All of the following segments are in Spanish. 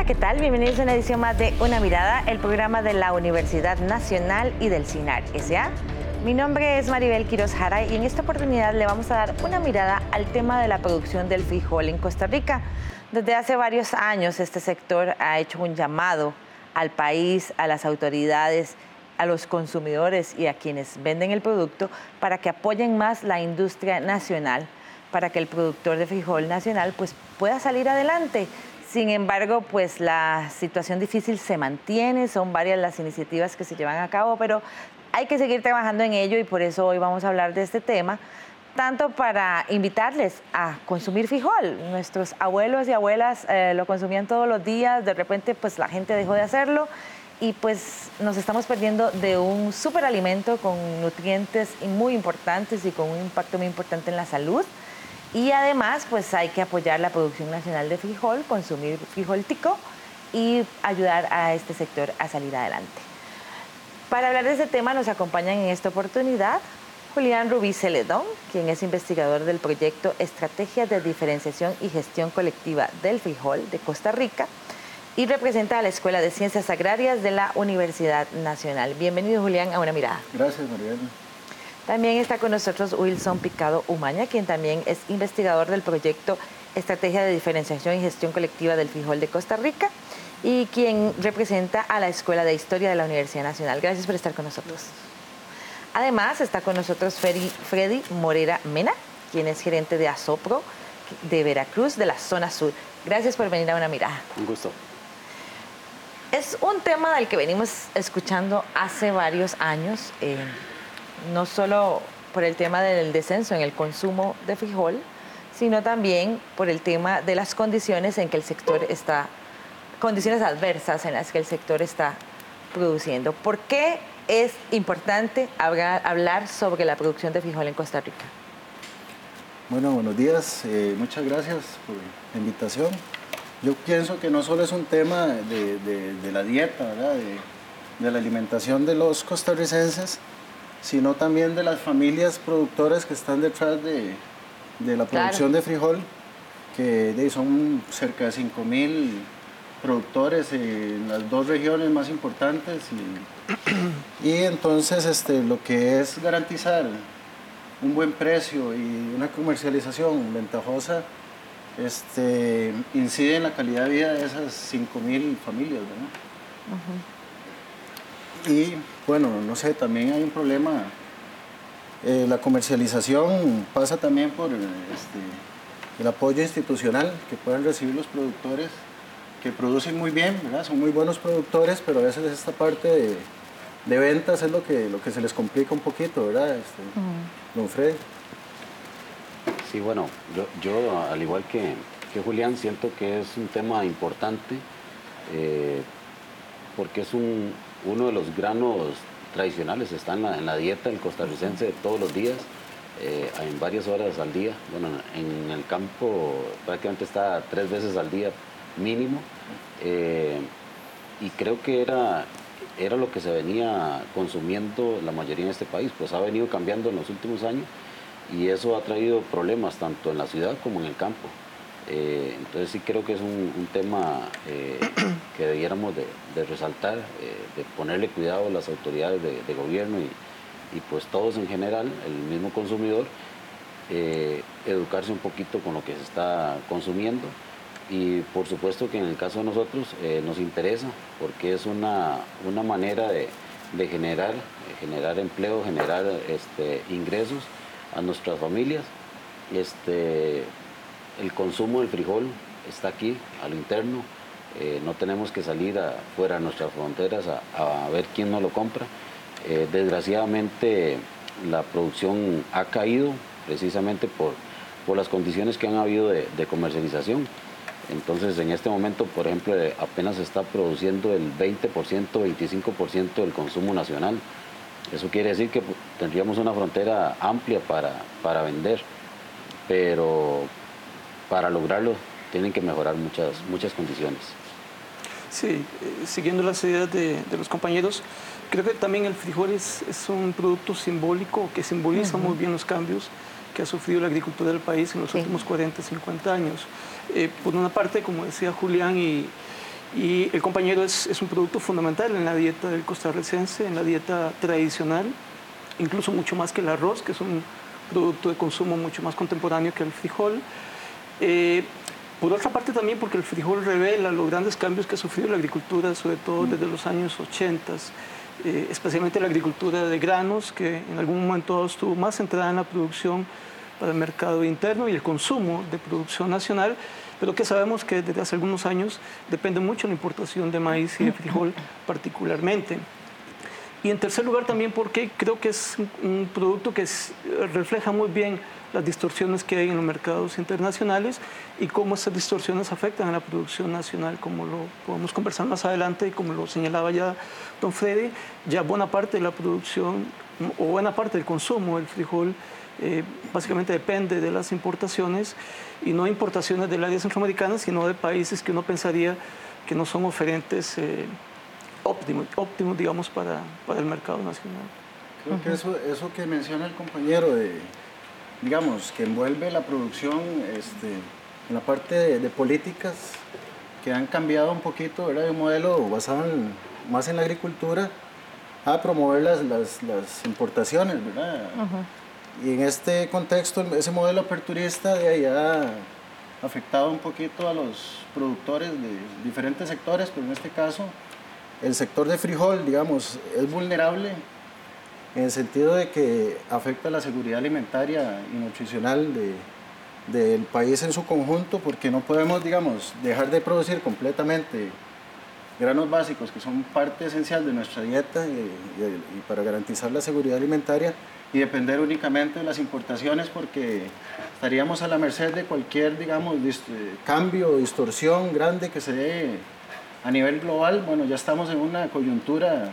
Hola, ¿qué tal? Bienvenidos a una edición más de Una Mirada, el programa de la Universidad Nacional y del CINAR S.A. Mi nombre es Maribel Quiroz Jara y en esta oportunidad le vamos a dar una mirada al tema de la producción del frijol en Costa Rica. Desde hace varios años este sector ha hecho un llamado al país, a las autoridades, a los consumidores y a quienes venden el producto para que apoyen más la industria nacional, para que el productor de frijol nacional pues, pueda salir adelante. Sin embargo, pues la situación difícil se mantiene, son varias las iniciativas que se llevan a cabo, pero hay que seguir trabajando en ello y por eso hoy vamos a hablar de este tema, tanto para invitarles a consumir frijol. Nuestros abuelos y abuelas eh, lo consumían todos los días, de repente pues la gente dejó de hacerlo y pues nos estamos perdiendo de un superalimento con nutrientes muy importantes y con un impacto muy importante en la salud. Y además, pues hay que apoyar la producción nacional de frijol, consumir frijol tico y ayudar a este sector a salir adelante. Para hablar de este tema nos acompañan en esta oportunidad Julián Rubí Celedón, quien es investigador del proyecto Estrategias de Diferenciación y Gestión Colectiva del Frijol de Costa Rica y representa a la Escuela de Ciencias Agrarias de la Universidad Nacional. Bienvenido Julián a una mirada. Gracias Mariana. También está con nosotros Wilson Picado Umaña, quien también es investigador del proyecto Estrategia de Diferenciación y Gestión Colectiva del Frijol de Costa Rica y quien representa a la Escuela de Historia de la Universidad Nacional. Gracias por estar con nosotros. Además, está con nosotros Freddy Morera Mena, quien es gerente de Asopro de Veracruz, de la zona sur. Gracias por venir a una mirada. Un gusto. Es un tema del que venimos escuchando hace varios años. Eh, no solo por el tema del descenso en el consumo de frijol, sino también por el tema de las condiciones en que el sector está, condiciones adversas en las que el sector está produciendo. ¿Por qué es importante hablar, sobre la producción de frijol en Costa Rica? Bueno, buenos días, eh, muchas gracias por la invitación. Yo pienso que no solo es un tema de, la dieta, De, de la alimentación de los costarricenses, sino también de las familias productoras que están detrás de, la producción de frijol, que son cerca de 5.000 productores en las dos regiones más importantes y, y, entonces este, lo que es garantizar un buen precio y una comercialización ventajosa este, incide en la calidad de vida de esas 5.000 familias. Y bueno, no sé, también hay un problema. Eh, la comercialización pasa también por este, el apoyo institucional que pueden recibir los productores que producen muy bien, ¿verdad? son muy buenos productores, pero a veces esta parte de, ventas es lo que, lo que se les complica un poquito, ¿verdad? Este, Don Fred. Sí, bueno, yo, al igual que, Julián siento que es un tema importante eh, porque es un, uno de los granos tradicionales, está en la, dieta del costarricense de todos los días, eh, en varias horas al día. Bueno, en el campo prácticamente está tres veces al día mínimo. Eh, y creo que era, era lo que se venía consumiendo la mayoría en este país, pues ha venido cambiando en los últimos años y eso ha traído problemas tanto en la ciudad como en el campo. Eh, entonces sí creo que es un, tema eh, que debiéramos de, resaltar, eh, de ponerle cuidado a las autoridades de, gobierno y, pues todos en general, el mismo consumidor, educarse un poquito con lo que se está consumiendo y por supuesto que en el caso de nosotros nos interesa porque es una, una manera de, generar, generar empleo, generar este, ingresos a nuestras familias. Este, el consumo del frijol está aquí, a lo interno. Eh, no tenemos que salir fuera de nuestras fronteras a, ver quién no lo compra. Eh, desgraciadamente la producción ha caído precisamente por, por las condiciones que han habido de, comercialización. Entonces en este momento, por ejemplo, eh, apenas se está produciendo el 20%, 25% del consumo nacional. Eso quiere decir que tendríamos una frontera amplia para, para vender, pero para lograrlo tienen que mejorar muchas, muchas condiciones. Sí, eh, siguiendo las ideas de, los compañeros, creo que también el frijol es, un producto simbólico que simboliza muy bien los cambios que ha sufrido la agricultura del país en los últimos 40, 50 años. Eh, por una parte, como decía Julián, y, Y el compañero es, es un producto fundamental en la dieta del costarricense, en la dieta tradicional, incluso mucho más que el arroz, que es un producto de consumo mucho más contemporáneo que el frijol. Eh, por otra parte también porque el frijol revela los grandes cambios que ha sufrido la agricultura, sobre todo desde los años 80, eh, especialmente la agricultura de granos, que en algún momento estuvo más centrada en la producción para el mercado interno y el consumo de producción nacional, pero que sabemos que desde hace algunos años depende mucho la importación de maíz y de frijol particularmente. Y en tercer lugar también porque creo que es un producto que refleja muy bien las distorsiones que hay en los mercados internacionales y cómo esas distorsiones afectan a la producción nacional, como lo podemos conversar más adelante y como lo señalaba ya don Freddy, ya buena parte de la producción o buena parte del consumo del frijol eh, básicamente depende de las importaciones y no importaciones del área centroamericana, sino de países que uno pensaría que no son oferentes eh, óptimos, óptimos, digamos, para, para el mercado nacional. Creo que eso, eso que menciona el compañero de digamos, que envuelve la producción este, en la parte de, políticas que han cambiado un poquito, ¿verdad? De un modelo basado más en la agricultura a promover las, las, las importaciones, ¿verdad? Y en este contexto, ese modelo aperturista de ahí ha afectado un poquito a los productores de diferentes sectores, pero en este caso el sector de frijol, digamos, es vulnerable en el sentido de que afecta la seguridad alimentaria y nutricional del país en su conjunto, porque no podemos, digamos, dejar de producir completamente granos básicos que son parte esencial de nuestra dieta y, para garantizar la seguridad alimentaria y depender únicamente de las importaciones porque estaríamos a la merced de cualquier, digamos, cambio, distorsión grande que se dé a nivel global. Bueno, ya estamos en una coyuntura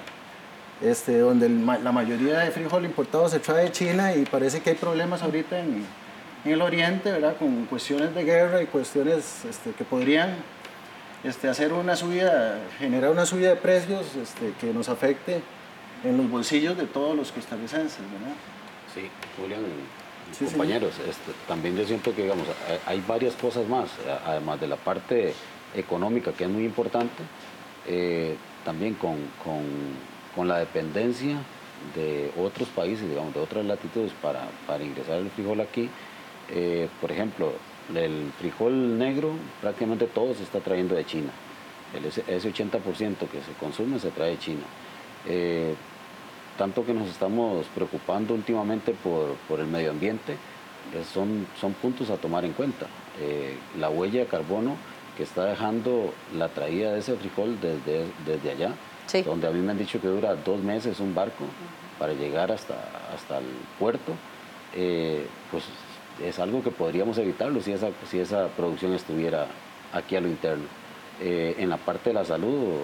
este, donde la mayoría de frijol importado se trae de China y parece que hay problemas ahorita en, en el oriente, ¿verdad? Con cuestiones de guerra y cuestiones este, que podrían este, hacer una subida, generar una subida de precios este, que nos afecte en los bolsillos de todos los costarricenses, ¿verdad? Sí, Julián, compañeros, este, también yo siento que digamos, hay varias cosas más, además de la parte económica que es muy importante, eh, también con, con con la dependencia de otros países, digamos, de otras latitudes para, para ingresar el frijol aquí. Eh, por ejemplo, el frijol negro prácticamente todo se está trayendo de China. El, ese 80% que se consume se trae de China. Eh, tanto que nos estamos preocupando últimamente por, por el medio ambiente, eh, son, son puntos a tomar en cuenta. la huella de carbono que está dejando la traída de ese frijol desde, desde allá, donde a mí me han dicho que dura dos meses un barco para llegar hasta, hasta el puerto, eh, pues es algo que podríamos evitarlo si esa, si esa producción estuviera aquí a lo interno. Eh, en la parte de la salud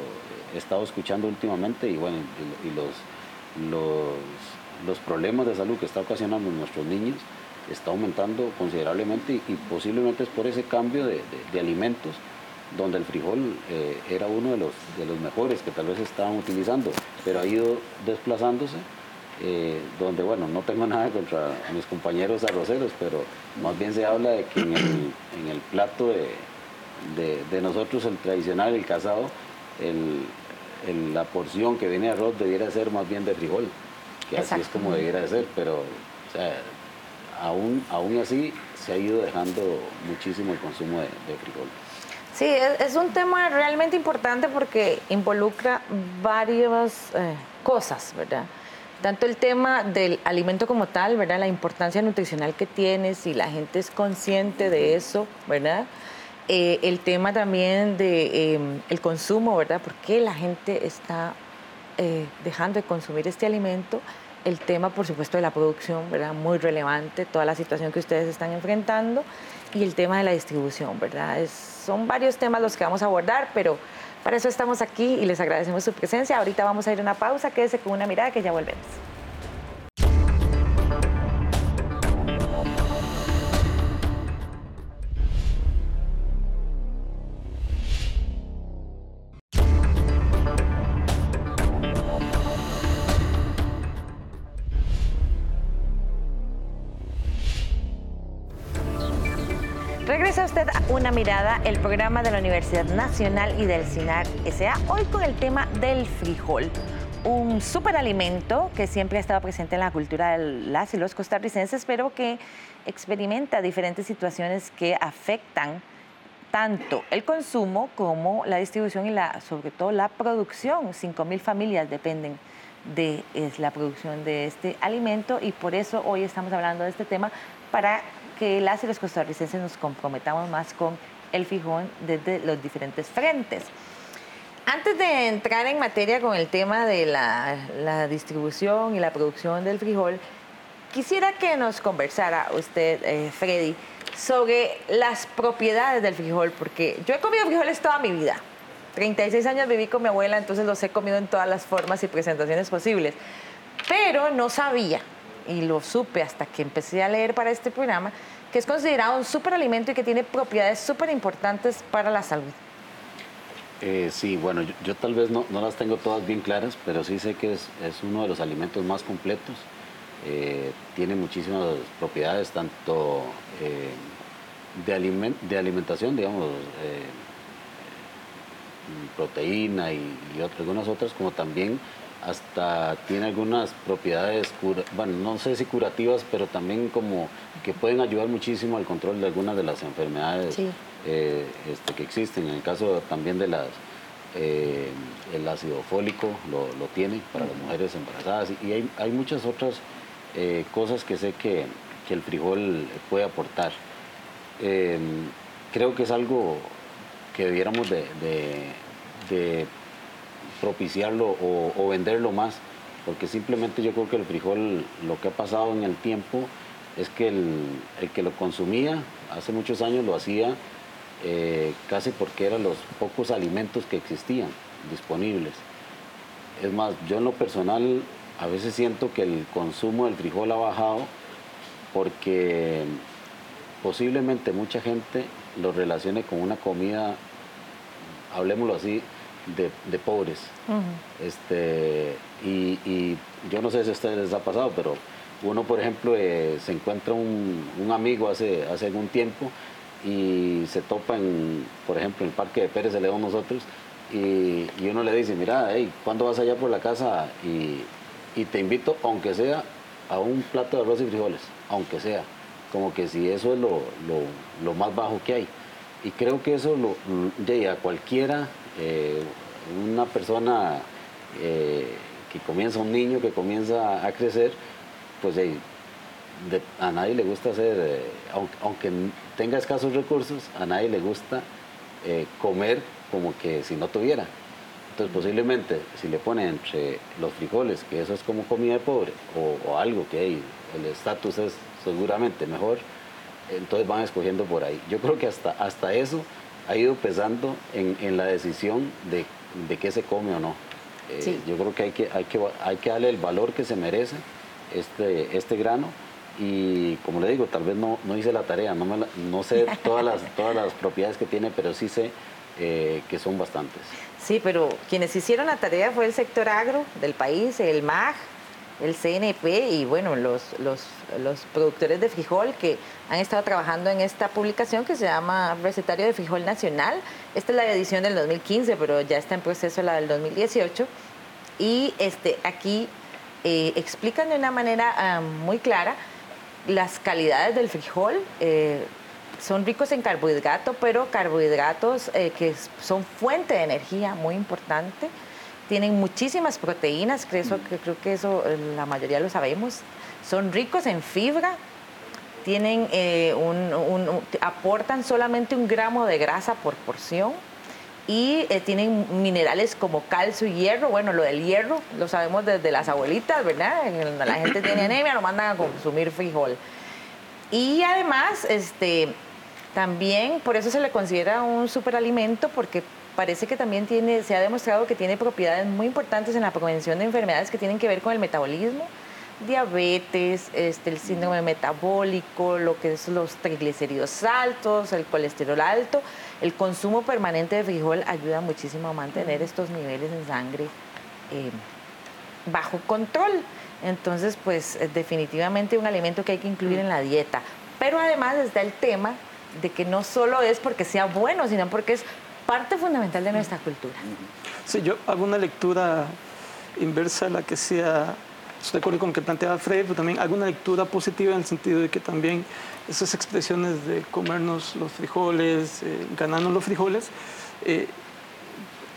he estado escuchando últimamente y bueno, y, los, los, los, problemas de salud que está ocasionando nuestros niños está aumentando considerablemente y, posiblemente es por ese cambio de, de alimentos donde el frijol eh, era uno de los, de los mejores que tal vez estaban utilizando, pero ha ido desplazándose, eh, donde, bueno, no tengo nada contra mis compañeros arroceros, pero más bien se habla de que en el, plato de, nosotros, el tradicional, el casado, la porción que viene de arroz debiera ser más bien de frijol, que así es como debiera de ser, pero aún, aún así se ha ido dejando muchísimo el consumo de frijol. Sí, es, un tema realmente importante porque involucra varias eh, cosas, ¿verdad? Tanto el tema del alimento como tal, ¿verdad? La importancia nutricional que tiene, si la gente es consciente de eso, ¿verdad? Eh, el tema también de em, el consumo, ¿verdad? ¿Por qué la gente está eh, dejando de consumir este alimento? El tema, por supuesto, de la producción, ¿verdad? Muy relevante, toda la situación que ustedes están enfrentando y el tema de la distribución, ¿verdad? Es, son varios temas los que vamos a abordar, pero para eso estamos aquí y les agradecemos su presencia. Ahorita vamos a ir a una pausa, quédese con una mirada que ya volvemos. El programa de la Universidad Nacional y del SINAR SA, hoy con el tema del frijol. Un superalimento que siempre ha estado presente en la cultura de las y los costarricenses, pero que experimenta diferentes situaciones que afectan tanto el consumo como la distribución y la, sobre todo la producción. 5.000 familias dependen de la producción de este alimento y por eso hoy estamos hablando de este tema para que las y los costarricenses nos comprometamos más con el fijón desde los diferentes frentes. Antes de entrar en materia con el tema de la, distribución y la producción del frijol, quisiera que nos conversara usted, eh, Freddy, sobre las propiedades del frijol, porque yo he comido frijoles toda mi vida. 36 años viví con mi abuela, entonces los he comido en todas las formas y presentaciones posibles. Pero no sabía y lo supe hasta que empecé a leer para este programa, que es considerado un superalimento y que tiene propiedades súper importantes para la salud. Eh, sí, bueno, yo, tal vez no, las tengo todas bien claras, pero sí sé que es, uno de los alimentos más completos. Eh, tiene muchísimas propiedades, tanto eh, de, de, alimentación, digamos, proteína y, y algunas otras, como también hasta tiene algunas propiedades, bueno, no sé si curativas, pero también como que pueden ayudar muchísimo al control de algunas de las enfermedades eh, este, que existen. En el caso también de las, eh, el ácido fólico lo, tiene para las mujeres embarazadas y hay, muchas otras eh, cosas que sé que, el frijol puede aportar. creo que es algo que debiéramos de propiciarlo o, venderlo más, porque simplemente yo creo que el frijol, lo que ha pasado en el tiempo es que el, que lo consumía hace muchos años lo hacía eh, casi porque eran los pocos alimentos que existían disponibles. Es más, yo en lo personal a veces siento que el consumo del frijol ha bajado porque posiblemente mucha gente lo relacione con una comida, hablemoslo así, de, pobres. este, y, yo no sé si a ustedes les ha pasado, pero uno, por ejemplo, eh, se encuentra un, amigo hace, hace algún tiempo y se topa, en, por ejemplo, en el Parque de Pérez de León nosotros, y, uno le dice, mira, hey, ¿cuándo vas allá por la casa? Y, te invito, aunque sea, a un plato de arroz y frijoles, aunque sea. Como que si eso es lo, lo, más bajo que hay. Y creo que eso lo, a cualquiera eh, una persona eh, que comienza, un niño que comienza a crecer, pues a nadie le gusta hacer, eh, aunque, tenga escasos recursos, a nadie le gusta comer como que si no tuviera. Entonces posiblemente si le ponen entre los frijoles, que eso es como comida de pobre, o, algo que hay, el estatus es seguramente mejor, entonces van escogiendo por ahí. Yo creo que hasta, hasta eso ha ido pesando en, la decisión de, de, qué se come o no. Eh, yo creo que hay, que hay, que hay que darle el valor que se merece este, este grano y como le digo, tal vez no, no hice la tarea, no, no sé todas las, todas las propiedades que tiene, pero sí sé eh, que son bastantes. Sí, pero quienes hicieron la tarea fue el sector agro del país, el MAG, el CNP y bueno, los, los, los, productores de frijol que han estado trabajando en esta publicación que se llama Recetario de Frijol Nacional. Esta es la edición del 2015, pero ya está en proceso la del 2018. Y este, aquí eh, explican de una manera ah, muy clara las calidades del frijol. Eh, son ricos en carbohidratos, pero carbohidratos eh, que son fuente de energía muy importante tienen muchísimas proteínas, que, creo que eso eh, la mayoría lo sabemos. Son ricos en fibra, tienen eh, un, aportan solamente un gramo de grasa por porción y eh, tienen minerales como calcio y hierro. Bueno, lo del hierro lo sabemos desde las abuelitas, ¿verdad? La gente tiene anemia lo mandan a consumir frijol. Y además, este, también por eso se le considera un superalimento porque parece que también tiene, se ha demostrado que tiene propiedades muy importantes en la prevención de enfermedades que tienen que ver con el metabolismo, diabetes, este, el síndrome metabólico, lo que es los triglicéridos altos, el colesterol alto. El consumo permanente de frijol ayuda muchísimo a mantener estos niveles en sangre eh, bajo control. Entonces, pues definitivamente un alimento que hay que incluir en la dieta. Pero además está el tema de que no solo es porque sea bueno, sino porque es parte fundamental de nuestra cultura. Sí, yo hago una lectura inversa a la que sea, estoy de acuerdo con lo que planteaba Fred, pero también hago una lectura positiva en el sentido de que también esas expresiones de comernos los frijoles, eh, ganarnos los frijoles, eh,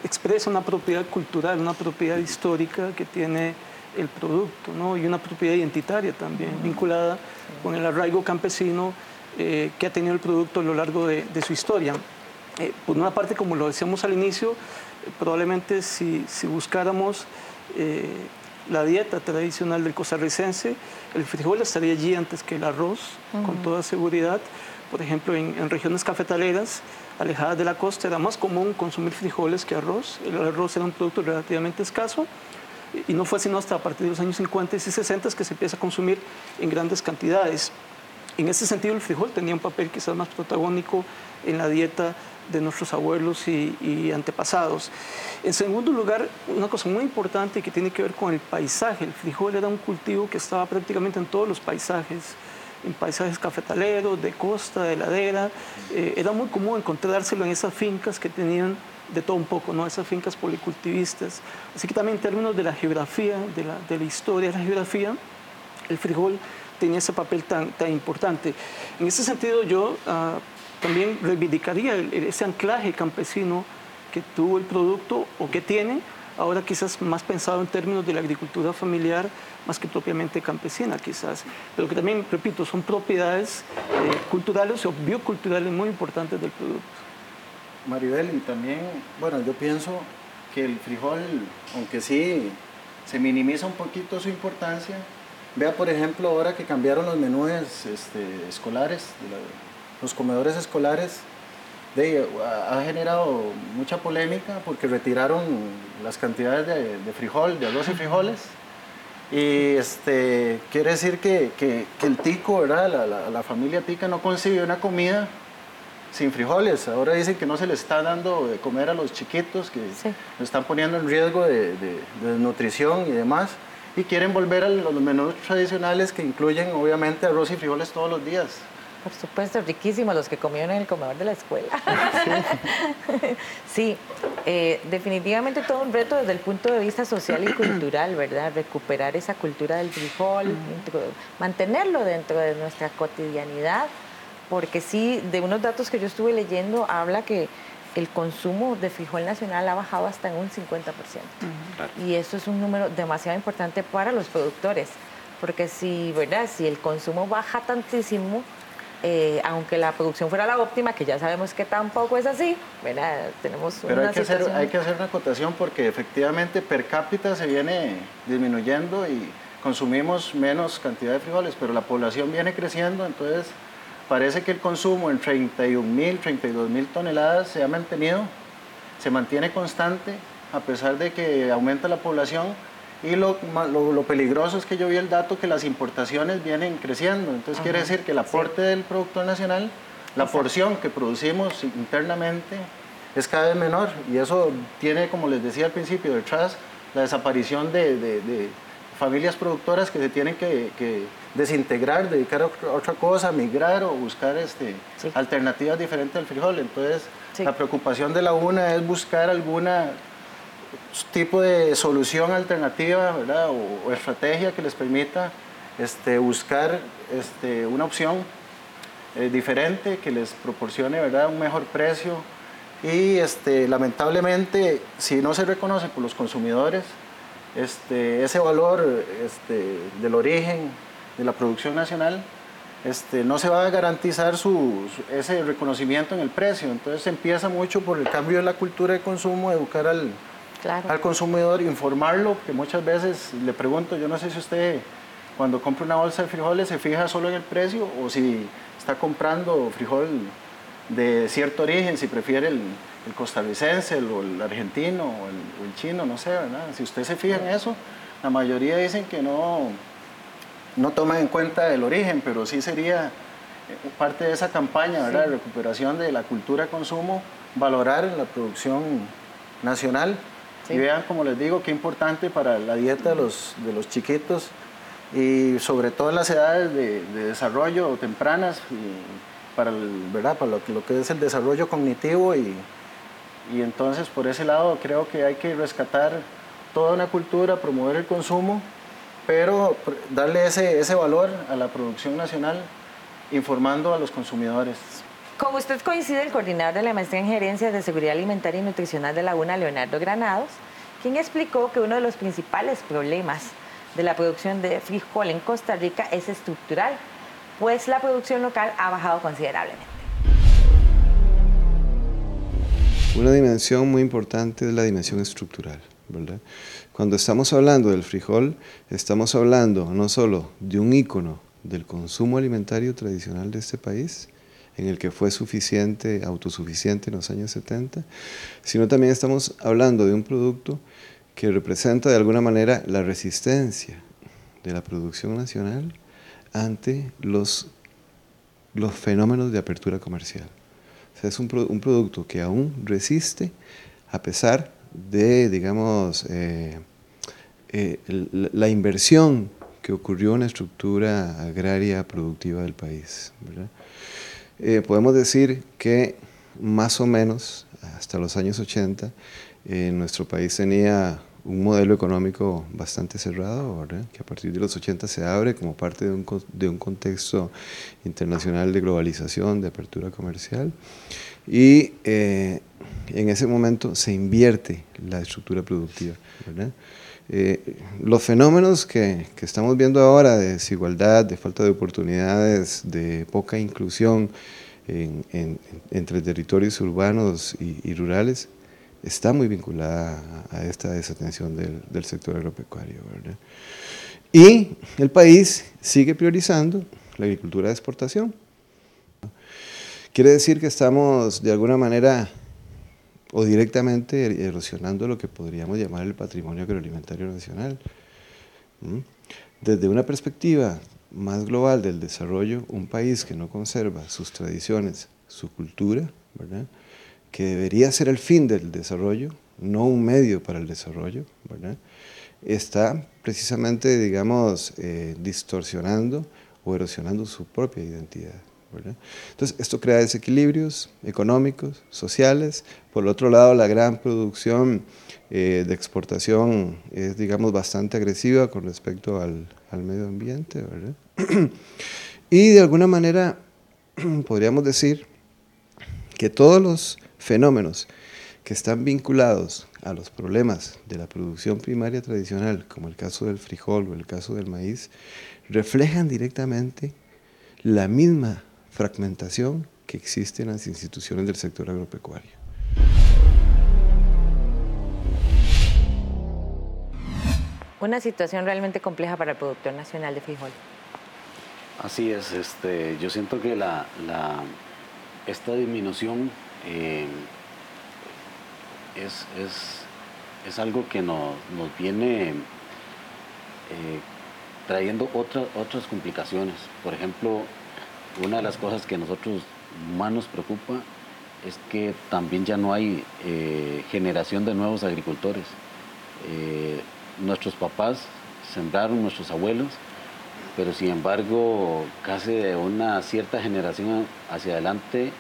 expresa una propiedad cultural, una propiedad histórica que tiene el producto, ¿no? y una propiedad identitaria también, vinculada con el arraigo campesino eh, que ha tenido el producto a lo largo de, su historia. Eh, por una parte, como lo decíamos al inicio, probablemente si, si buscáramos eh, la dieta tradicional del costarricense, el frijol estaría allí antes que el arroz, con toda seguridad. Por ejemplo, en, en, regiones cafetaleras, alejadas de la costa, era más común consumir frijoles que arroz. El arroz era un producto relativamente escaso y no fue sino hasta a partir de los años 50 y 60 que se empieza a consumir en grandes cantidades. En ese sentido, el frijol tenía un papel quizás más protagónico en la dieta de nuestros abuelos y, antepasados. En segundo lugar, una cosa muy importante que tiene que ver con el paisaje. El frijol era un cultivo que estaba prácticamente en todos los paisajes, en paisajes cafetaleros, de costa, de ladera. Eh, era muy común encontrárselo en esas fincas que tenían de todo un poco, ¿no? esas fincas policultivistas. Así que también en términos de la geografía, de la, de la historia de la geografía, el frijol tenía ese papel tan, tan importante. En ese sentido yo uh, también reivindicaría ese anclaje campesino que tuvo el producto o que tiene, ahora quizás más pensado en términos de la agricultura familiar, más que propiamente campesina quizás, pero que también, repito, son propiedades eh, culturales o bioculturales muy importantes del producto. Maribel, y también, bueno, yo pienso que el frijol, aunque sí se minimiza un poquito su importancia, vea por ejemplo ahora que cambiaron los menúes este, escolares, los comedores escolares, de, ha generado mucha polémica porque retiraron las cantidades de, frijol, de arroz y frijoles. Y este, quiere decir que, que, el tico, ¿verdad? La, la, la familia tica no concibe una comida sin frijoles. Ahora dicen que no se le está dando de comer a los chiquitos, que lo están poniendo en riesgo de, desnutrición y demás. Y quieren volver a los menús tradicionales que incluyen obviamente arroz y frijoles todos los días. Por supuesto, riquísimos los que comieron en el comedor de la escuela. Sí, eh, definitivamente todo un reto desde el punto de vista social y cultural, ¿verdad? Recuperar esa cultura del frijol, mantenerlo dentro de nuestra cotidianidad porque sí, de unos datos que yo estuve leyendo, habla que el consumo de frijol nacional ha bajado hasta en un 50%. Y eso es un número demasiado importante para los productores, porque si, ¿verdad? si el consumo baja tantísimo, eh, aunque la producción fuera la óptima, que ya sabemos que tampoco es así, ¿verdad? tenemos Pero hay, que hacer, hay que hacer una acotación porque efectivamente per cápita se viene disminuyendo y consumimos menos cantidad de frijoles, pero la población viene creciendo, entonces parece que el consumo en 31 mil, 32 mil toneladas se ha mantenido, se mantiene constante a pesar de que aumenta la población y lo, lo, peligroso es que yo vi el dato que las importaciones vienen creciendo, entonces quiere decir que el aporte del productor nacional, la porción que producimos internamente es cada vez menor. Y eso tiene, como les decía al principio, detrás la desaparición de familias productoras que se tienen que, desintegrar, dedicar a otra cosa, migrar o buscar este, alternativas diferentes al frijol. Entonces, la preocupación de la UNA es buscar algún tipo de solución alternativa ¿verdad? O, estrategia que les permita este, buscar este, una opción eh, diferente que les proporcione ¿verdad? un mejor precio. Y este, lamentablemente, si no se reconoce por los consumidores, este, ese valor este, del origen de la producción nacional, este, no se va a garantizar ese reconocimiento en el precio. Entonces empieza mucho por el cambio de la cultura de consumo, educar al, al consumidor, informarlo, que muchas veces le pregunto, yo no sé si usted cuando compra una bolsa de frijoles se fija solo en el precio o si está comprando frijol de cierto origen, si prefiere el, el costarricense, el, el argentino o el, chino, no sé, ¿verdad? Si usted se fija en eso, la mayoría dicen que no, no toman en cuenta el origen, pero sí sería eh, parte de esa campaña, ¿verdad? De recuperación de la cultura consumo, valorar la producción nacional. Y vean, como les digo, qué importante para la dieta de los, de los chiquitos y sobre todo en las edades de, de desarrollo tempranas y, para, ¿verdad? para lo, lo, que es el desarrollo cognitivo y, y entonces por ese lado creo que hay que rescatar toda una cultura, promover el consumo, pero darle ese, ese valor a la producción nacional informando a los consumidores. Con usted coincide el coordinador de la maestría en gerencia de seguridad alimentaria y nutricional de Laguna, Leonardo Granados, quien explicó que uno de los principales problemas de la producción de frijol en Costa Rica es estructural, pues la producción local ha bajado considerablemente. Una dimensión muy importante es la dimensión estructural. ¿verdad? Cuando estamos hablando del frijol, estamos hablando no solo de un ícono del consumo alimentario tradicional de este país, en el que fue suficiente, autosuficiente en los años 70, sino también estamos hablando de un producto que representa de alguna manera la resistencia de la producción nacional ante los, los fenómenos de apertura comercial. O sea, es un, producto que aún resiste a pesar de, digamos, eh, eh, la inversión que ocurrió en la estructura agraria productiva del país. Eh, podemos decir que más o menos hasta los años 80 nuestro país tenía un modelo económico bastante cerrado, que a partir de los 80 se abre como parte de un, de un contexto internacional de globalización, de apertura comercial, y eh, en ese momento se invierte la estructura productiva. Eh, los fenómenos que, que, estamos viendo ahora de desigualdad, de falta de oportunidades, de poca inclusión en, en, entre territorios urbanos y, y rurales, está muy vinculada a esta desatención del, del sector agropecuario. ¿verdad? Y el país sigue priorizando la agricultura de exportación. Quiere decir que estamos de alguna manera o directamente erosionando lo que podríamos llamar el patrimonio agroalimentario nacional. Desde una perspectiva más global del desarrollo, un país que no conserva sus tradiciones, su cultura, que debería ser el fin del desarrollo, no un medio para el desarrollo, está precisamente, digamos, eh, distorsionando o erosionando su propia identidad. ¿Verdad? Entonces, esto crea desequilibrios económicos, sociales. Por otro lado, la gran producción eh, de exportación es, digamos, bastante agresiva con respecto al, al medio ambiente. ¿verdad? y de alguna manera, podríamos decir que todos los fenómenos que están vinculados a los problemas de la producción primaria tradicional, como el caso del frijol o el caso del maíz, reflejan directamente la misma fragmentación que existe en las instituciones del sector agropecuario. Una situación realmente compleja para el productor nacional de frijol. Así es, este, yo siento que la, la, esta disminución eh, es, es, es, algo que nos, nos viene eh, trayendo otra, otras complicaciones. Por ejemplo, una de las cosas que a nosotros más nos preocupa es que también ya no hay eh, generación de nuevos agricultores. nuestros papás sembraron, nuestros abuelos, pero sin embargo, casi de una cierta generación hacia adelante,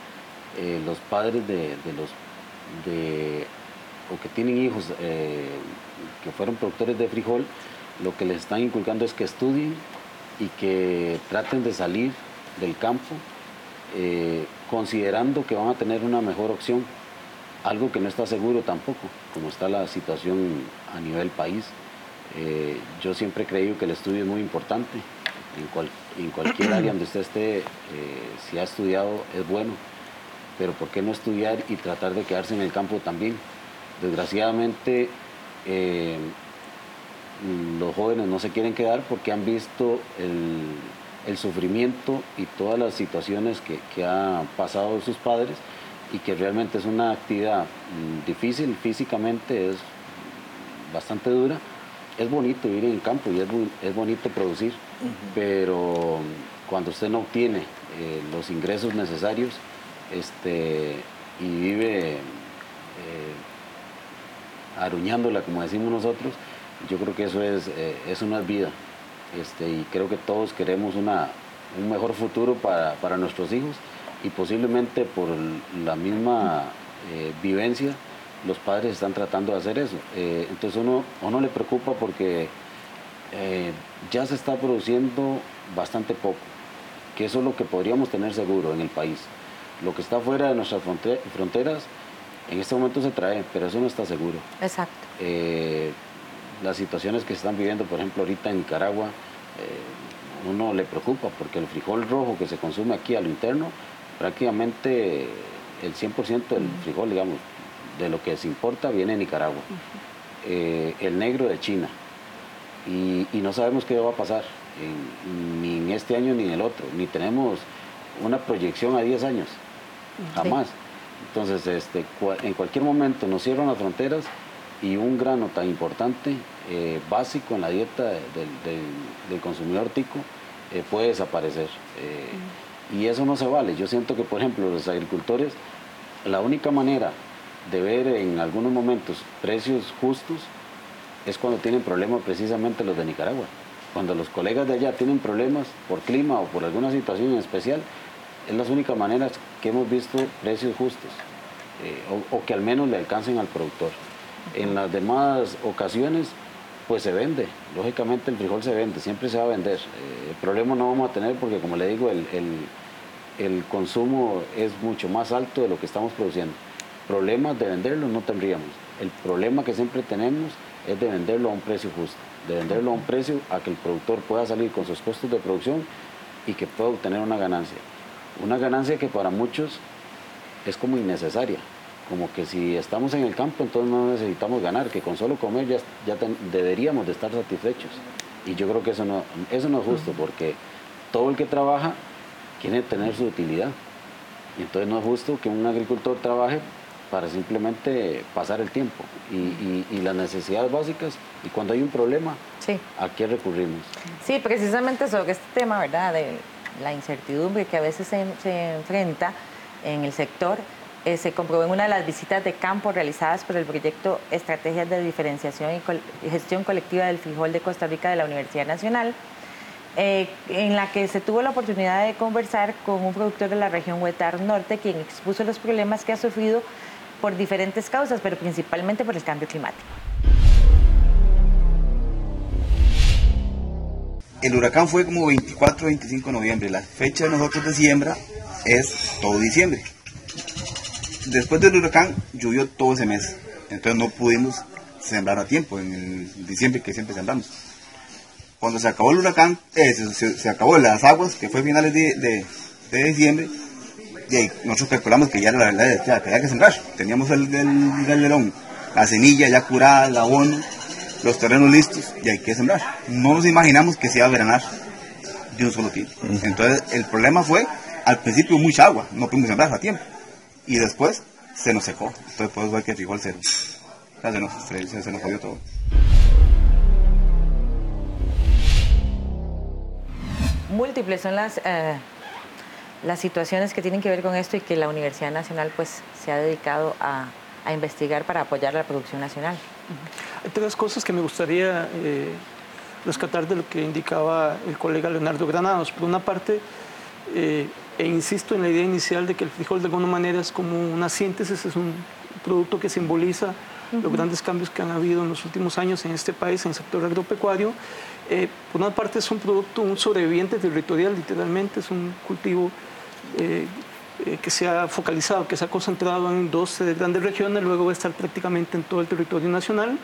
eh, los padres de, los o que tienen hijos eh, que fueron productores de frijol, lo que les están inculcando es que estudien y que traten de salir del campo eh, considerando que van a tener una mejor opción, algo que no está seguro tampoco, como está la situación a nivel país. yo siempre he creído que el estudio es muy importante, en, cualquier área donde usted esté, si ha estudiado es bueno, pero ¿por qué no estudiar y tratar de quedarse en el campo también? Desgraciadamente, eh, los jóvenes no se quieren quedar porque han visto el, sufrimiento y todas las situaciones que, que han pasado sus padres y que realmente es una actividad mm, difícil físicamente, es bastante dura. Es bonito ir en el campo y es, bonito producir, pero cuando usted no obtiene eh, los ingresos necesarios, este, y vive eh, aruñándola, como decimos nosotros, yo creo que eso es, eh, eso no es vida. Este, y creo que todos queremos una, un mejor futuro para, para, nuestros hijos y posiblemente por la misma eh, vivencia los padres están tratando de hacer eso. Eh, entonces uno, uno le preocupa porque eh, ya se está produciendo bastante poco, que eso es lo que podríamos tener seguro en el país. Lo que está fuera de nuestras fronteras, en este momento se trae, pero eso no está seguro. Exacto. Las situaciones que se están viviendo, por ejemplo, ahorita en Nicaragua, uno le preocupa porque el frijol rojo que se consume aquí a lo interno, prácticamente el 100% del frijol, digamos, de lo que se importa viene de Nicaragua. Eh, el negro de China. Y, no sabemos qué va a pasar, ni en este año ni en el otro, ni tenemos una proyección a 10 años, jamás. Entonces, este, en cualquier momento nos cierran las fronteras y un grano tan importante, eh, básico en la dieta del, consumidor tico, eh, puede desaparecer. Y eso no se vale. Yo siento que, por ejemplo, los agricultores, la única manera de ver en algunos momentos precios justos es cuando tienen problemas precisamente los de Nicaragua. Cuando los colegas de allá tienen problemas por clima o por alguna situación en especial, es las únicas maneras que hemos visto precios justos eh, o, que al menos le alcancen al productor. En las demás ocasiones, pues se vende. Lógicamente el frijol se vende, siempre se va a vender. Eh, el problema no vamos a tener porque, como le digo, el, el consumo es mucho más alto de lo que estamos produciendo. Problemas de venderlo no tendríamos. El problema que siempre tenemos es de venderlo a un precio justo, de venderlo a un precio a que el productor pueda salir con sus costos de producción y que pueda obtener una ganancia. Una ganancia que para muchos es como innecesaria, como que si estamos en el campo entonces no necesitamos ganar, que con solo comer ya, ya deberíamos de estar satisfechos. Y yo creo que eso no, eso no es justo, porque todo el que trabaja quiere tener su utilidad. Y entonces no es justo que un agricultor trabaje para simplemente pasar el tiempo y, las necesidades básicas. Y cuando hay un problema, sí. ¿a qué recurrimos? Sí, precisamente sobre este tema, ¿verdad? De la incertidumbre que a veces se, enfrenta en el sector, eh, se comprobó en una de las visitas de campo realizadas por el proyecto Estrategias de Diferenciación y, Gestión Colectiva del Frijol de Costa Rica de la Universidad Nacional, eh, en la que se tuvo la oportunidad de conversar con un productor de la región Huetar Norte, quien expuso los problemas que ha sufrido por diferentes causas, pero principalmente por el cambio climático. El huracán fue como 24 25 de noviembre. La fecha de nosotros de siembra es todo diciembre. Después del huracán llovió todo ese mes. Entonces no pudimos sembrar a tiempo en el diciembre que siempre sembramos. Cuando se acabó el huracán, eh, se, acabó las aguas, que fue finales de, de diciembre, y nosotros calculamos que ya era la verdad, ya había que sembrar. Teníamos el, el, la semilla ya curada, el abono, los terrenos listos y hay que sembrar. No nos imaginamos que se iba a granar de un solo tiro. Entonces el problema fue, al principio mucha agua, no pudimos sembrar a tiempo. Y después se nos secó. Entonces pues ver que igual se, se, nos, se, se nos jodió todo. Múltiples son las... Eh, las situaciones que tienen que ver con esto y que la Universidad Nacional pues se ha dedicado a, investigar para apoyar la producción nacional. Hay tres cosas que me gustaría eh, rescatar de lo que indicaba el colega Leonardo Granados. Por una parte, eh, e insisto en la idea inicial de que el frijol de alguna manera es como una síntesis, es un producto que simboliza los grandes cambios que han habido en los últimos años en este país, en el sector agropecuario. Eh, por una parte es un producto, un sobreviviente territorial, literalmente, es un cultivo eh, eh, que se ha focalizado, que se ha concentrado en dos grandes regiones, luego va a estar prácticamente en todo el territorio nacional.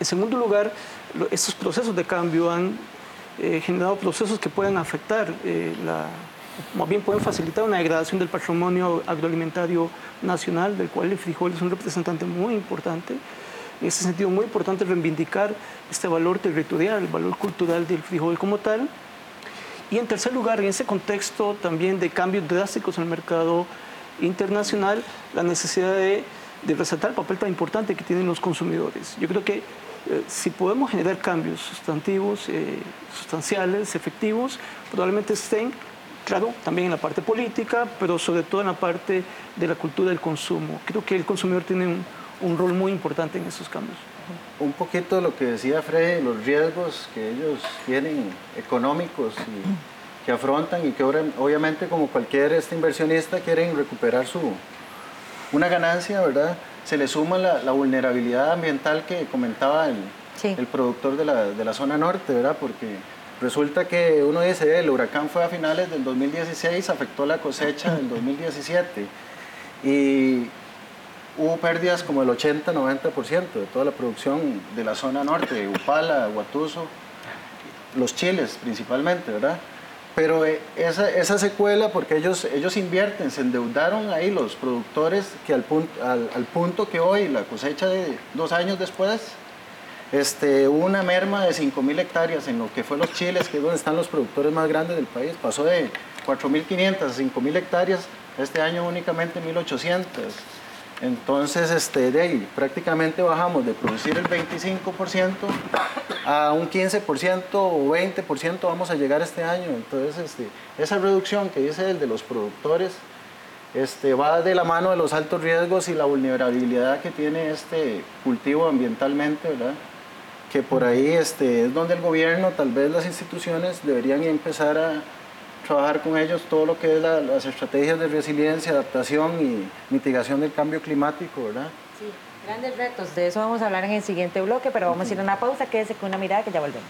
En segundo lugar, estos procesos de cambio han generado procesos que pueden afectar la, más bien pueden facilitar una degradación del patrimonio agroalimentario nacional, del cual el frijol es un representante muy importante. En ese sentido, muy importante reivindicar este valor territorial, el valor cultural del frijol como tal. Y en tercer lugar, en ese contexto también de cambios drásticos en el mercado internacional, la necesidad de, resaltar el papel tan importante que tienen los consumidores. Yo creo que eh, si podemos generar cambios sustantivos, eh, sustanciales, efectivos, probablemente estén Claro, también en la parte política, pero sobre todo en la parte de la cultura del consumo. Creo que el consumidor tiene un, rol muy importante en esos cambios. Un poquito de lo que decía Fred, los riesgos que ellos tienen económicos y que afrontan y que obviamente como cualquier este inversionista quieren recuperar su, una ganancia, ¿verdad? Se le suma la, vulnerabilidad ambiental que comentaba el, el productor de la, de la, zona norte, ¿verdad? Porque resulta que uno dice, el huracán fue a finales del 2016, afectó la cosecha del 2017 y hubo pérdidas como el 80-90% de toda la producción de la zona norte, Upala, Huatuso, los chiles principalmente, ¿verdad? Pero eh, esa, esa, secuela, porque ellos, ellos invierten, se endeudaron ahí los productores que al, punto, que hoy, la cosecha de dos años después, este, hubo una merma de 5.000 hectáreas en lo que fue los chiles, que es donde están los productores más grandes del país. Pasó de 4.500 a 5.000 hectáreas, este año únicamente 1.800. Entonces, este, prácticamente bajamos de producir el 25% a un 15% o 20% vamos a llegar este año. Entonces, este, esa reducción que dice el de los productores este, va de la mano de los altos riesgos y la vulnerabilidad que tiene este cultivo ambientalmente, ¿verdad? Que por ahí este, es donde el gobierno, tal vez las instituciones deberían empezar a, trabajar con ellos todo lo que es las estrategias de resiliencia, adaptación y mitigación del cambio climático, ¿verdad? Sí, grandes retos. De eso vamos a hablar en el siguiente bloque, pero vamos a ir a una pausa. Quédese con una mirada que ya volvemos.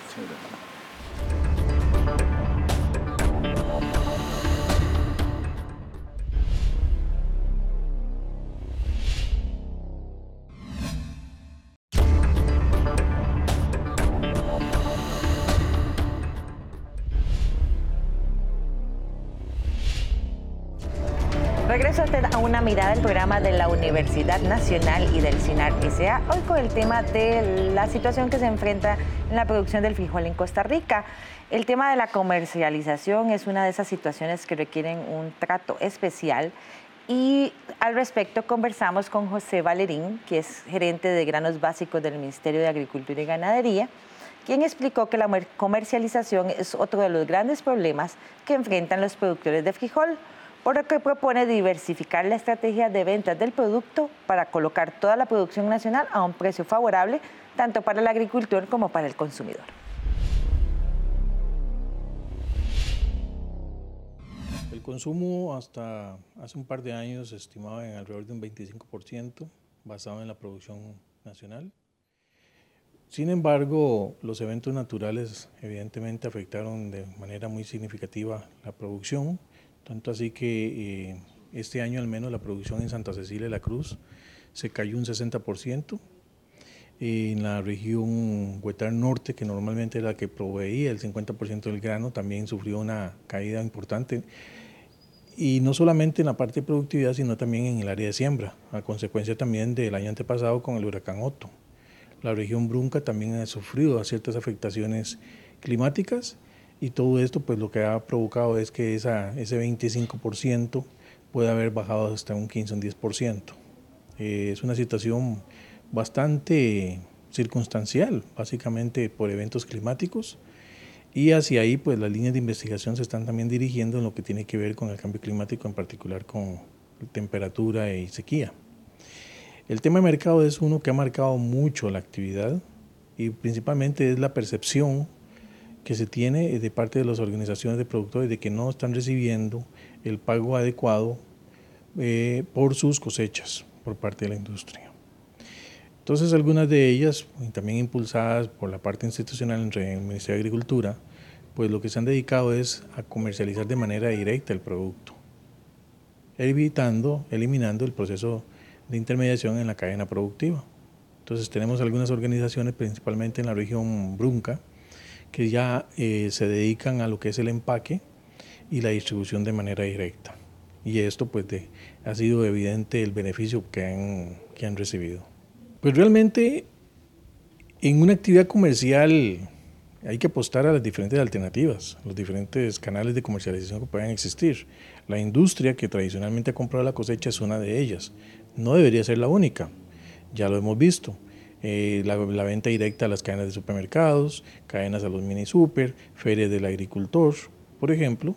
Regreso a una mirada del programa de la Universidad Nacional y del CINAR SA, hoy con el tema de la situación que se enfrenta en la producción del frijol en Costa Rica. El tema de la comercialización es una de esas situaciones que requieren un trato especial y al respecto conversamos con José Valerín, que es gerente de granos básicos del Ministerio de Agricultura y Ganadería, quien explicó que la comercialización es otro de los grandes problemas que enfrentan los productores de frijol por que propone diversificar la estrategia de ventas del producto para colocar toda la producción nacional a un precio favorable tanto para el agricultor como para el consumidor. El consumo hasta hace un par de años estimaba en alrededor de un 25% basado en la producción nacional. Sin embargo, los eventos naturales evidentemente afectaron de manera muy significativa la producción tanto así que eh, este año al menos la producción en Santa Cecilia de la Cruz se cayó un 60%. En la región Huetar Norte, que normalmente era la que proveía el 50% del grano, también sufrió una caída importante. Y no solamente en la parte de productividad, sino también en el área de siembra, a consecuencia también del año antepasado con el huracán Otto. La región Brunca también ha sufrido ciertas afectaciones climáticas y todo esto pues lo que ha provocado es que esa, ese 25% puede haber bajado hasta un 15 o un 10%. Eh, es una situación bastante circunstancial, básicamente por eventos climáticos, y hacia ahí pues las líneas de investigación se están también dirigiendo en lo que tiene que ver con el cambio climático, en particular con temperatura y sequía. El tema de mercado es uno que ha marcado mucho la actividad y principalmente es la percepción que se tiene de parte de las organizaciones de productores de que no están recibiendo el pago adecuado eh, por sus cosechas por parte de la industria. Entonces algunas de ellas, también impulsadas por la parte institucional entre el Ministerio de Agricultura, pues lo que se han dedicado es a comercializar de manera directa el producto, evitando, eliminando el proceso de intermediación en la cadena productiva. Entonces tenemos algunas organizaciones, principalmente en la región Brunca, que ya eh, se dedican a lo que es el empaque y la distribución de manera directa. Y esto pues ha sido evidente el beneficio que han, que han recibido. Pues realmente en una actividad comercial hay que apostar a las diferentes alternativas, los diferentes canales de comercialización que puedan existir. La industria que tradicionalmente ha comprado la cosecha es una de ellas. No debería ser la única, ya lo hemos visto. Eh, la, venta directa a las cadenas de supermercados, cadenas a los mini super, ferias del agricultor, por ejemplo.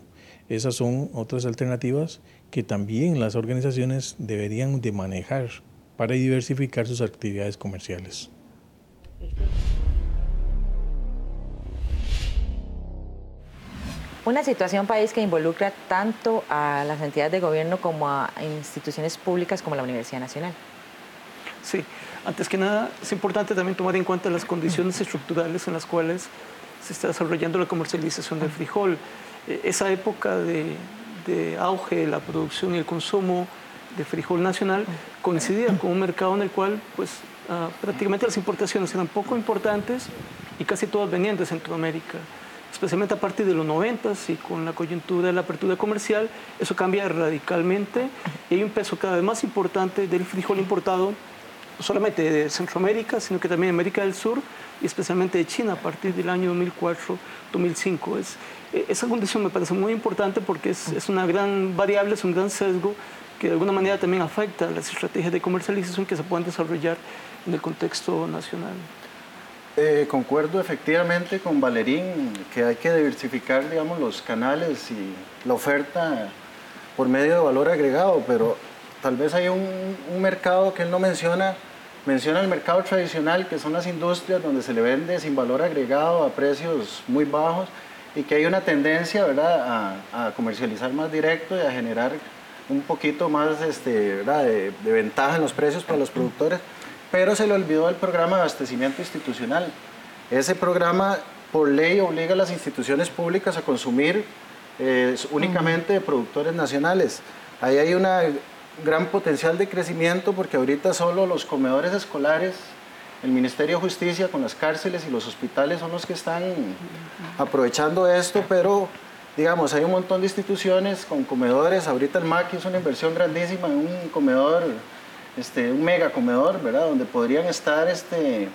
Esas son otras alternativas que también las organizaciones deberían de manejar para diversificar sus actividades comerciales. Una situación país que involucra tanto a las entidades de gobierno como a instituciones públicas como la Universidad Nacional. Sí, antes que nada es importante también tomar en cuenta las condiciones estructurales en las cuales se está desarrollando la comercialización del frijol. Eh, esa época de, auge de la producción y el consumo de frijol nacional coincidía con un mercado en el cual pues, ah, prácticamente las importaciones eran poco importantes y casi todas venían de Centroamérica. Especialmente a partir de los 90 y con la coyuntura de la apertura comercial, eso cambia radicalmente y hay un peso cada vez más importante del frijol importado no solamente de Centroamérica, sino que también de América del Sur y especialmente de China a partir del año 2004-2005. Es, e, esa condición me parece muy importante porque es, es, una gran variable, es un gran sesgo que de alguna manera también afecta las estrategias de comercialización que se pueden desarrollar en el contexto nacional. Eh, concuerdo efectivamente con Valerín que hay que diversificar digamos, los canales y la oferta por medio de valor agregado, pero tal vez hay un, un mercado que él no menciona Menciona el mercado tradicional, que son las industrias donde se le vende sin valor agregado a precios muy bajos y que hay una tendencia ¿verdad? A, comercializar más directo y a generar un poquito más este, ¿verdad? De, ventaja en los precios para los productores, pero se le olvidó el programa de abastecimiento institucional. Ese programa por ley obliga a las instituciones públicas a consumir eh, únicamente de productores nacionales. Ahí hay una gran potencial de crecimiento porque ahorita solo los comedores escolares, el Ministerio de Justicia con las cárceles y los hospitales son los que están aprovechando esto, pero digamos, hay un montón de instituciones con comedores, ahorita el MAC es una inversión grandísima en un comedor, este, un mega comedor, ¿verdad? Donde podrían estar este,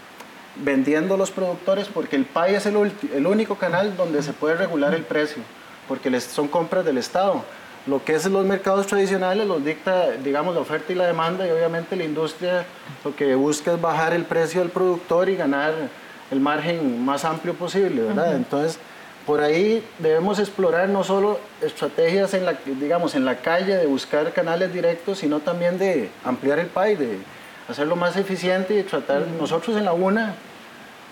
vendiendo los productores porque el PAI es el, el único canal donde se puede regular el precio, porque les, son compras del Estado. Lo que es los mercados tradicionales los dicta, digamos, la oferta y la demanda y obviamente la industria lo que busca es bajar el precio del productor y ganar el margen más amplio posible, ¿verdad? Entonces, por ahí debemos explorar no solo estrategias en la, digamos, en la calle de buscar canales directos, sino también de ampliar el PAI, de hacerlo más eficiente y tratar, nosotros en la UNA,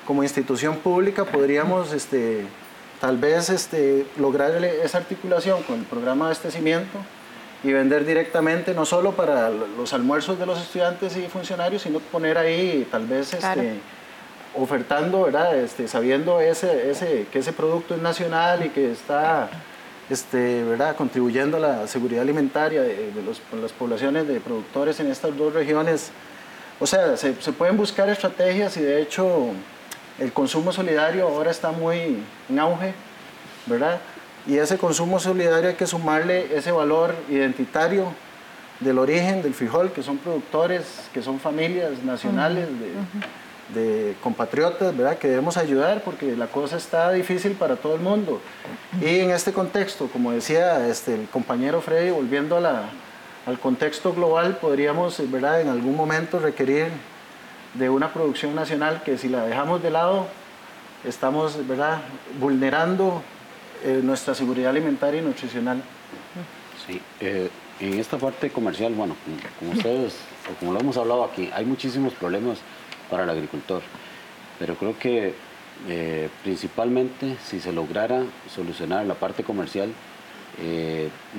como institución pública, podríamos este, tal vez este, lograr esa articulación con el programa de abastecimiento y vender directamente, no solo para los almuerzos de los estudiantes y funcionarios, sino poner ahí tal vez este, ofertando, ¿verdad? Este, sabiendo ese, ese, que ese producto es nacional y que está este, ¿verdad? contribuyendo a la seguridad alimentaria de, las poblaciones de productores en estas dos regiones. O sea, se, se pueden buscar estrategias y de hecho el consumo solidario ahora está muy en auge, ¿verdad? Y ese consumo solidario hay que sumarle ese valor identitario del origen del frijol, que son productores, que son familias nacionales de, compatriotas, ¿verdad? Que debemos ayudar porque la cosa está difícil para todo el mundo. Y en este contexto, como decía este, el compañero Freddy, volviendo al contexto global, podríamos, ¿verdad? En algún momento requerir de una producción nacional que si la dejamos de lado, estamos ¿verdad? vulnerando eh, nuestra seguridad alimentaria y nutricional. Sí, eh, en esta parte comercial, bueno, como ustedes, o como lo hemos hablado aquí, hay muchísimos problemas para el agricultor, pero creo que eh, principalmente si se lograra solucionar la parte comercial,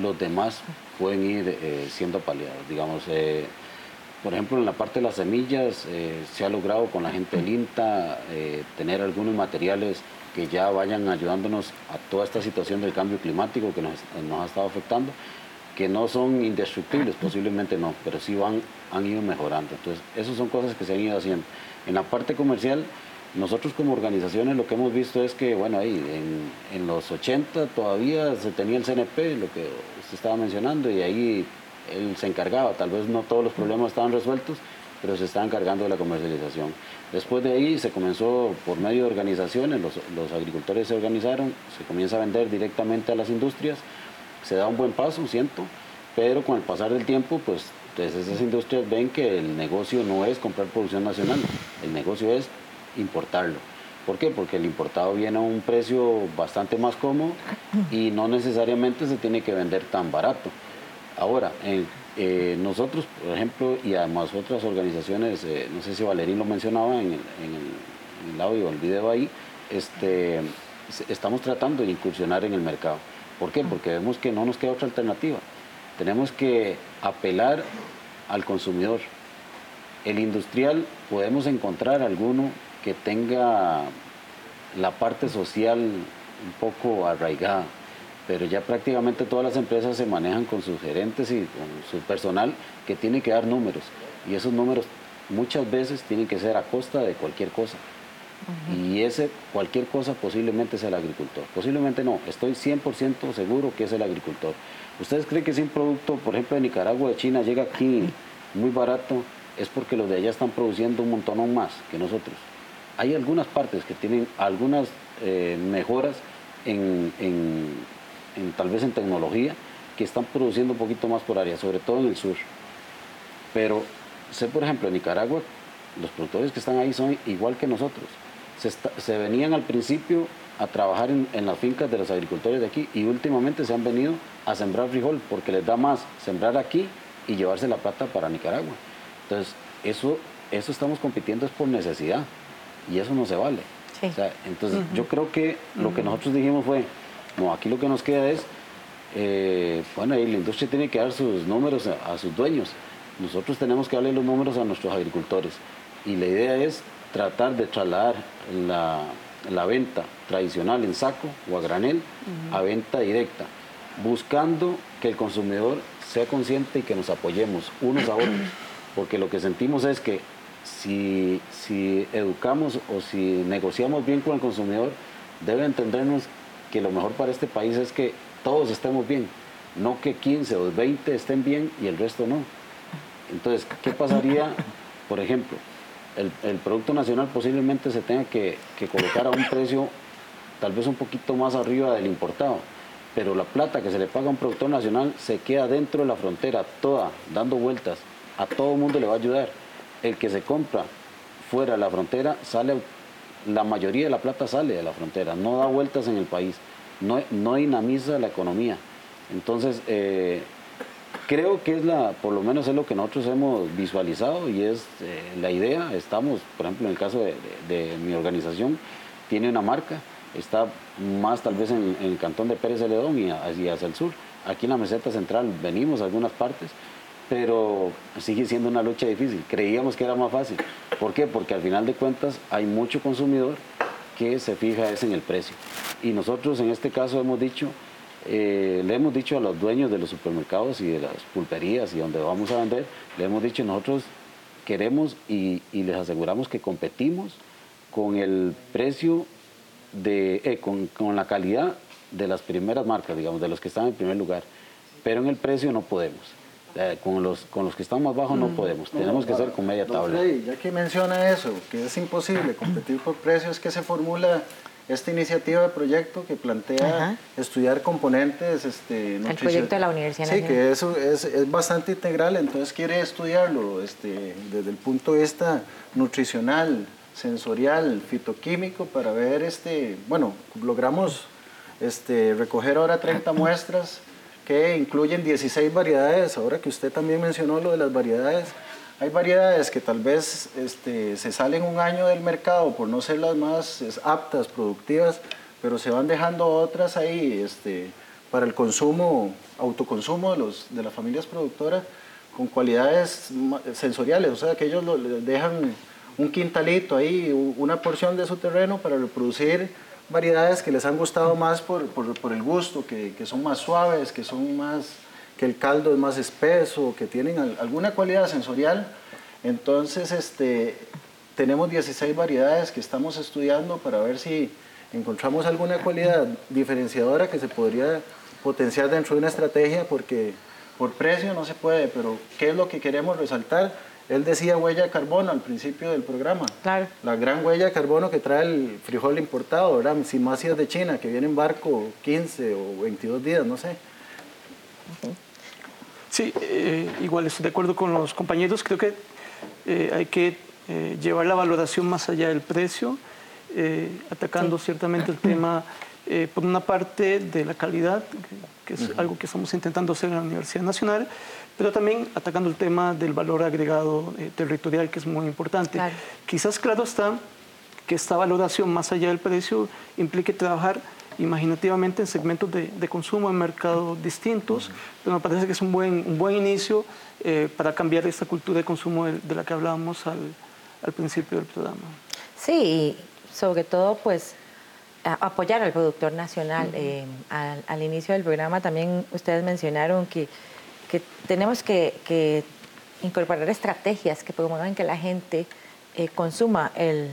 los demás pueden ir siendo paliados. Digamos, por ejemplo, en la parte de las semillas eh, se ha logrado con la gente del INTA eh, tener algunos materiales que ya vayan ayudándonos a toda esta situación del cambio climático que nos, ha estado afectando, que no son indestructibles, posiblemente no, pero sí van, han ido mejorando. Entonces, esas son cosas que se han ido haciendo. En la parte comercial, nosotros como organizaciones lo que hemos visto es que, bueno, ahí en, en los 80 todavía se tenía el CNP, lo que usted estaba mencionando, y ahí él se encargaba, tal vez no todos los problemas estaban resueltos, pero se estaba encargando de la comercialización. Después de ahí se comenzó por medio de organizaciones, los, agricultores se organizaron, se comienza a vender directamente a las industrias, se da un buen paso, siento, pero con el pasar del tiempo, pues, pues esas industrias ven que el negocio no es comprar producción nacional, el negocio es importarlo. ¿Por qué? Porque el importado viene a un precio bastante más cómodo y no necesariamente se tiene que vender tan barato. Ahora, eh, nosotros, por ejemplo, y además otras organizaciones, eh, no sé si Valerín lo mencionaba en el, audio o el video ahí, este, estamos tratando de incursionar en el mercado. ¿Por qué? Porque vemos que no nos queda otra alternativa. Tenemos que apelar al consumidor. El industrial podemos encontrar alguno que tenga la parte social un poco arraigada, pero ya prácticamente todas las empresas se manejan con sus gerentes y con su personal que tiene que dar números y esos números muchas veces tienen que ser a costa de cualquier cosa. Y ese cualquier cosa posiblemente es el agricultor. Posiblemente no, estoy 100% seguro que es el agricultor. ¿Ustedes creen que si un producto, por ejemplo, de Nicaragua, de China, llega aquí muy barato, es porque los de allá están produciendo un montón más que nosotros? Hay algunas partes que tienen algunas eh, mejoras en, tal vez en tecnología que están produciendo un poquito más por área, sobre todo en el sur. Pero sé, por ejemplo, en Nicaragua, los productores que están ahí son igual que nosotros. Se, venían al principio a trabajar en, las fincas de los agricultores de aquí y últimamente se han venido a sembrar frijol porque les da más sembrar aquí y llevarse la plata para Nicaragua. Entonces, eso, eso estamos compitiendo es por necesidad y eso no se vale. entonces, yo creo que lo que nosotros dijimos fue, no, aquí lo que nos queda es, eh, bueno, la industria tiene que dar sus números a sus dueños. Nosotros tenemos que darle los números a nuestros agricultores. Y la idea es tratar de trasladar la, venta tradicional en saco o a granel a venta directa, buscando que el consumidor sea consciente y que nos apoyemos unos a otros, porque lo que sentimos es que si, si educamos o si negociamos bien con el consumidor, debe entendernos que lo mejor para este país es que todos estemos bien, no que 15 o 20 estén bien y el resto no. Entonces, ¿qué pasaría, por ejemplo? El, Producto Nacional posiblemente se tenga que, colocar a un precio tal vez un poquito más arriba del importado, pero la plata que se le paga a un productor nacional se queda dentro de la frontera, toda, dando vueltas. A todo el mundo le va a ayudar. El que se compra fuera de la frontera sale, la mayoría de la plata sale de la frontera, no da vueltas en el país, no, no dinamiza la economía. Entonces, eh, creo que es la, por lo menos es lo que nosotros hemos visualizado y es eh, la idea. Estamos, por ejemplo, en el caso de, mi organización, tiene una marca, está más tal vez en, el cantón de Pérez Celedón y hacia, hacia el sur. Aquí en la meseta central venimos a algunas partes, pero sigue siendo una lucha difícil. Creíamos que era más fácil. ¿Por qué? Porque al final de cuentas hay mucho consumidor que se fija es en el precio. Y nosotros en este caso hemos dicho, eh, le hemos dicho a los dueños de los supermercados y de las pulperías y donde vamos a vender, le hemos dicho nosotros queremos y, les aseguramos que competimos con el precio de, eh, con, la calidad de las primeras marcas, digamos, de los que están en primer lugar, pero en el precio no podemos. Eh, con, los, con los que están más bajos no mm. podemos, tenemos que ser con media tabla. ya que menciona eso, que es imposible competir por precios, que se formula esta iniciativa de proyecto que plantea estudiar componentes. Este, el proyecto de la Universidad Sí, que eso es, es, bastante integral, entonces quiere estudiarlo este, desde el punto de vista nutricional, sensorial, fitoquímico, para ver, este, bueno, logramos este, recoger ahora 30 muestras que incluyen 16 variedades, ahora que usted también mencionó lo de las variedades, hay variedades que tal vez este, se salen un año del mercado por no ser las más aptas, productivas, pero se van dejando otras ahí este, para el consumo, autoconsumo de, los, de las familias productoras con cualidades sensoriales, o sea que ellos lo, dejan un quintalito ahí, una porción de su terreno para reproducir variedades que les han gustado más por, por, el gusto, que, que, son más suaves, que son más que el caldo es más espeso, que tienen alguna cualidad sensorial. Entonces, este, tenemos 16 variedades que estamos estudiando para ver si encontramos alguna cualidad diferenciadora que se podría potenciar dentro de una estrategia, porque por precio no se puede, pero ¿qué es lo que queremos resaltar? Él decía huella de carbono al principio del programa. Claro. La gran huella de carbono que trae el frijol importado, ¿verdad? Sin más de China, que viene en barco 15 o 22 días, no sé. Sí, eh, igual estoy de acuerdo con los compañeros. Creo que eh, hay que eh, llevar la valoración más allá del precio, atacando ciertamente el tema, por una parte, de la calidad, que es algo que estamos intentando hacer en la Universidad Nacional, pero también atacando el tema del valor agregado territorial, que es muy importante. Quizás, claro está, que esta valoración más allá del precio implique trabajar imaginativamente en segmentos de, consumo en mercados distintos, pero me parece que es un buen, un buen inicio eh, para cambiar esta cultura de consumo de, la que hablábamos al, al, principio del programa. Sí, sobre todo pues apoyar al productor nacional. Eh, al, al, inicio del programa también ustedes mencionaron que, que tenemos que, que, incorporar estrategias que promuevan que la gente eh, consuma el,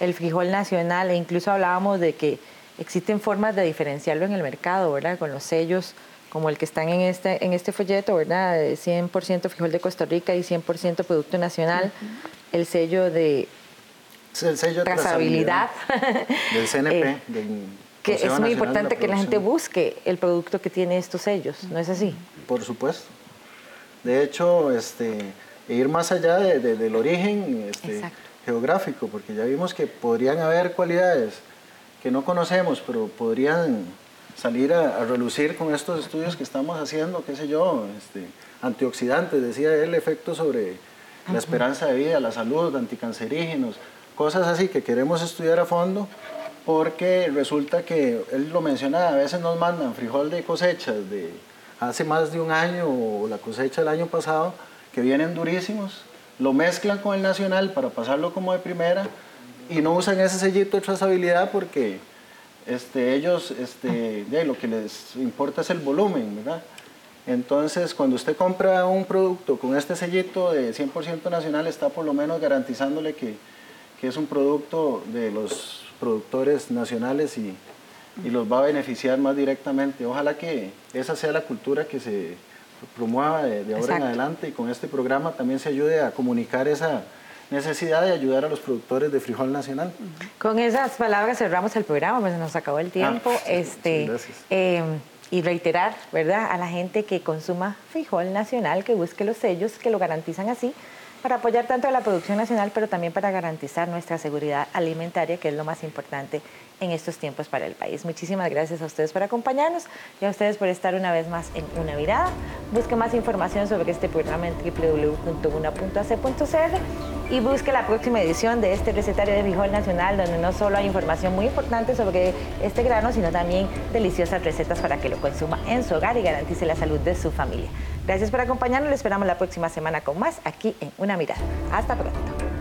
el frijol nacional e incluso hablábamos de que existen formas de diferenciarlo en el mercado, ¿verdad? Con los sellos como el que están en este, en este folleto, ¿verdad? 100% frijol de Costa Rica y 100% producto nacional. El sello de el sello trazabilidad. del CNP. Eh, que es muy importante que la gente busque el producto que tiene estos sellos, ¿no es así? Por supuesto. De hecho, este, ir más allá del origen este, geográfico, porque ya vimos que podrían haber cualidades que no conocemos, pero podrían salir a, relucir con estos estudios que estamos haciendo, qué sé yo, este, antioxidantes, decía él, efectos sobre la esperanza de vida, la salud, anticancerígenos, cosas así que queremos estudiar a fondo porque resulta que, él lo menciona, a veces nos mandan frijol de cosechas de hace más de un año o la cosecha del año pasado, que vienen durísimos, lo mezclan con el nacional para pasarlo como de primera y no usan ese sellito de trazabilidad porque este, ellos este, lo que les importa es el volumen, ¿verdad? Entonces, cuando usted compra un producto con este sellito de 100% nacional, está por lo menos garantizándole que, que, es un producto de los productores nacionales y, y los va a beneficiar más directamente. Ojalá que esa sea la cultura que se promueva de, de ahora en adelante y con este programa también se ayude a comunicar esa necesidad de ayudar a los productores de frijol nacional. Con esas palabras cerramos el programa, pues nos acabó el tiempo. Ah, este, eh, y reiterar, ¿verdad?, a la gente que consuma frijol nacional, que busque los sellos que lo garantizan así, para apoyar tanto a la producción nacional, pero también para garantizar nuestra seguridad alimentaria, que es lo más importante en estos tiempos para el país. Muchísimas gracias a ustedes por acompañarnos y a ustedes por estar una vez más en Una Mirada. Busque más información sobre este programa en www.una.ac.cr y busque la próxima edición de este recetario de frijol nacional, donde no solo hay información muy importante sobre este grano, sino también deliciosas recetas para que lo consuma en su hogar y garantice la salud de su familia. Gracias por acompañarnos, le esperamos la próxima semana con más aquí en Una Mirada. Hasta pronto.